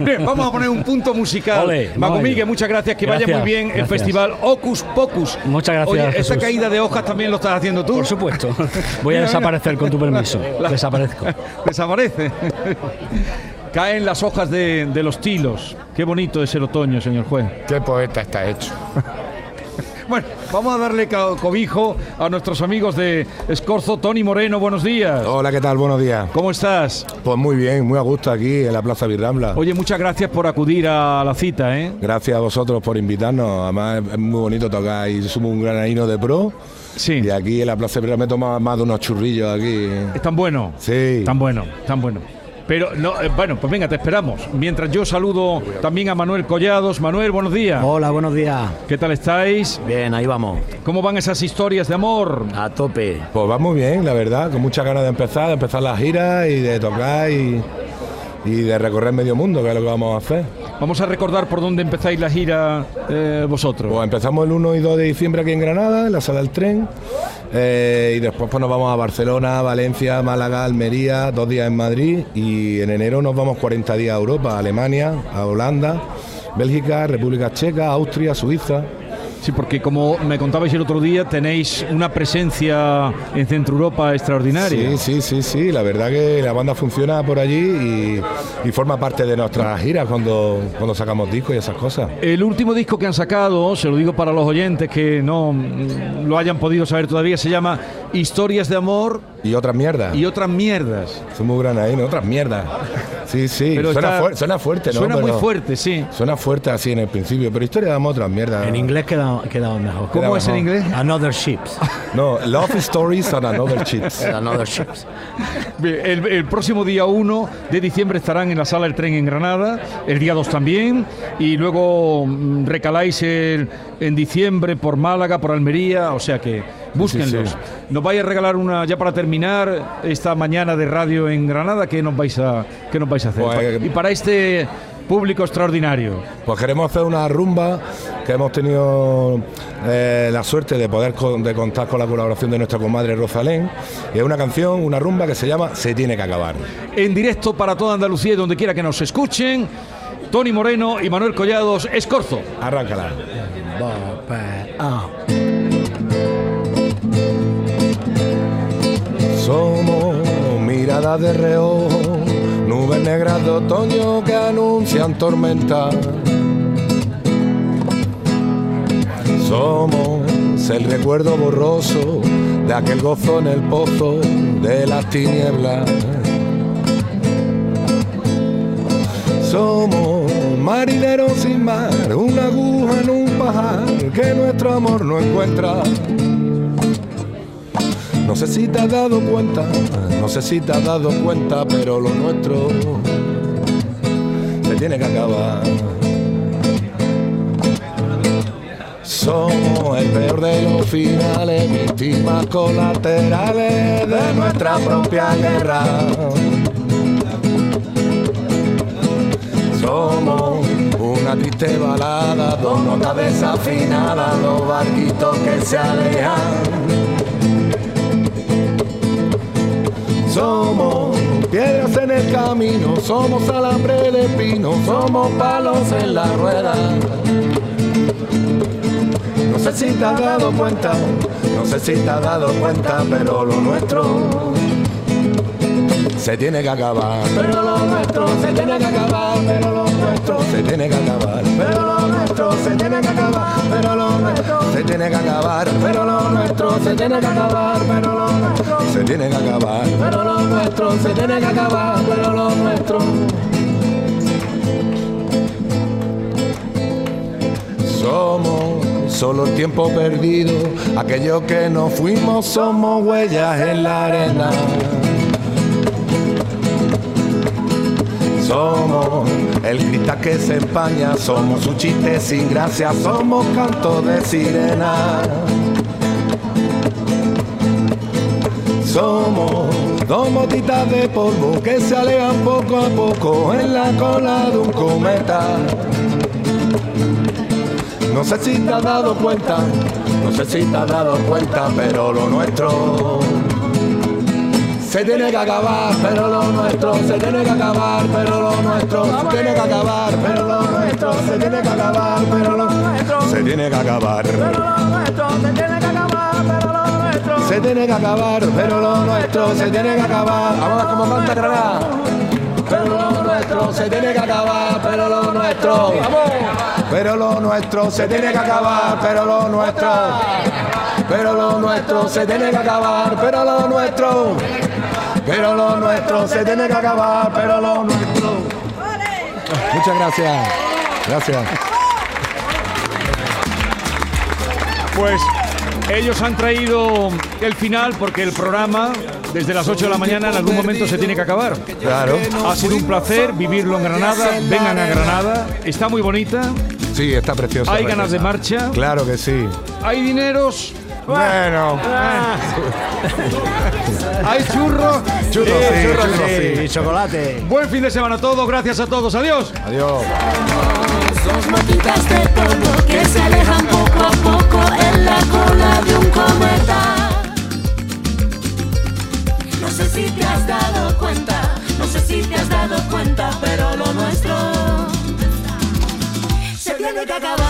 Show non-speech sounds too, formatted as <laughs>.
Bien, <laughs> vamos a poner un punto musical. Ole, Mago Miguel, muchas gracias. Que vaya muy bien el festival Ocus Pocus. Muchas gracias, Oye, esa Jesús. caída de hojas también lo estás haciendo tú. Por supuesto. <laughs> Voy a desaparecer con tu permiso. <laughs> La- Desaparezco. Desaparece. Caen las hojas de, de los tilos. Qué bonito es el otoño, señor juez. Qué poeta está hecho. Bueno, vamos a darle cobijo a nuestros amigos de Escorzo. Tony Moreno, buenos días. Hola, ¿qué tal? Buenos días. ¿Cómo estás? Pues muy bien, muy a gusto aquí en la Plaza Virrambla. Oye, muchas gracias por acudir a la cita, ¿eh? Gracias a vosotros por invitarnos. Además, es muy bonito tocar y somos un granadino de pro. Sí. Y aquí en la Plaza Virrambla me he tomado más de unos churrillos aquí. ¿Están buenos? Sí. Tan bueno, tan bueno. Pero, no, eh, bueno, pues venga, te esperamos. Mientras yo saludo también a Manuel Collados. Manuel, buenos días. Hola, buenos días. ¿Qué tal estáis? Bien, ahí vamos. ¿Cómo van esas historias de amor? A tope. Pues va muy bien, la verdad, con muchas ganas de empezar, de empezar la gira y de tocar y, y de recorrer medio mundo, que es lo que vamos a hacer. Vamos a recordar por dónde empezáis la gira eh, vosotros. Pues empezamos el 1 y 2 de diciembre aquí en Granada, en la sala del tren. eh, y después pues nos vamos a Barcelona, Valencia, Málaga, Almería, dos días en Madrid. Y en enero nos vamos 40 días a Europa, a Alemania, a Holanda, Bélgica, República Checa, Austria, Suiza. Sí, porque como me contabais el otro día, tenéis una presencia en Centro Europa extraordinaria. Sí, sí, sí, sí. La verdad que la banda funciona por allí y, y forma parte de nuestras giras cuando, cuando sacamos discos y esas cosas. El último disco que han sacado, se lo digo para los oyentes que no lo hayan podido saber todavía, se llama Historias de Amor Y otras mierdas. y otras mierdas. Somos granadinos, otras mierdas. Sí, sí. Pero suena, está- fuer- suena fuerte, ¿no? Suena muy fuerte, sí. Suena fuerte así en el principio, pero historia damos otras mierdas. En inglés queda, queda mejor. ¿Cómo Queda es en mejor. inglés? Another ships. <laughs> No, Love Stories and Another Chips. <laughs> Another ships. El, el próximo día 1 de diciembre estarán en la sala del tren en Granada, el día 2 también, y luego mm, recaláis el- en diciembre por Málaga, por Almería, o sea que búsquenlos. Sí, sí. Nos vais a regalar una, ya para terminar, esta mañana de radio en Granada, ¿qué nos vais a, qué nos vais a hacer? Pues, y para este público extraordinario. Pues queremos hacer una rumba que hemos tenido eh, la suerte de poder con- de contar con la colaboración de nuestra comadre Rosalén. Y es una canción, una rumba que se llama Se tiene que acabar. En directo para toda Andalucía y donde quiera que nos escuchen, Tony Moreno y Manuel Collados, Escorzo. Arráncala. De reojo, nubes negras de otoño que anuncian tormenta. Somos el recuerdo borroso de aquel gozo en el pozo de las tinieblas. Somos marineros sin mar, una aguja en un pajar que nuestro amor no encuentra. No sé si te has dado cuenta, no sé si te has dado cuenta, pero lo nuestro se tiene que acabar. Somos el peor de los finales, víctimas colaterales de nuestra propia guerra. Somos una triste balada, dos notas desafinadas, dos barquitos que se alejan. Somos piedras en el camino, somos alambre de pino, somos palos en la rueda. No sé si te has dado cuenta, no sé si te has dado cuenta, pero lo nuestro se tiene que acabar. Pero lo nuestro se tiene que acabar, pero lo nuestro se tiene que acabar. Pero lo nuestro se tiene que acabar, pero lo nuestro se tiene que acabar, pero lo nuestro se tiene que acabar, pero lo nuestro se tiene que acabar, pero lo nuestro se tiene que acabar, pero lo nuestro Somos solo el tiempo perdido, aquellos que no fuimos somos huellas en la arena. Somos el cristal que se empaña, somos un chiste sin gracia, somos canto de sirena. Somos dos motitas de polvo que se alejan poco a poco en la cola de un cometa. No sé si te has dado cuenta, no sé si te has dado cuenta, pero lo nuestro se tiene que acabar, pero lo nuestro se tiene que acabar, pero lo nuestro se tiene que acabar, pero lo nuestro se tiene que acabar, pero lo nuestro se tiene que acabar. Se tiene que acabar, pero lo nuestro se tiene que acabar. Vamos como canta Granada. Pero lo nuestro se tiene que acabar, pero lo nuestro. Pero lo nuestro se tiene que acabar, pero lo nuestro. Pero lo nuestro se tiene que acabar, pero lo nuestro. Pero lo nuestro se tiene que acabar, pero lo nuestro. Muchas gracias. Gracias. Pues ellos han traído el final porque el programa desde las 8 de la mañana en algún momento se tiene que acabar. Claro. Ha sido un placer vivirlo en Granada. Vengan a Granada. Está muy bonita. Sí, está precioso. Hay ganas de marcha. Claro que sí. Hay dineros. Bueno. <laughs> Hay churros. Churros, sí, churros, sí. Y chocolate. Buen fin de semana a todos. Gracias a todos. Adiós. Adiós. Dos motitas de polvo que se alejan poco a poco en la cola de un cometa. No sé si te has dado cuenta, no sé si te has dado cuenta, pero lo nuestro se tiene que acabar.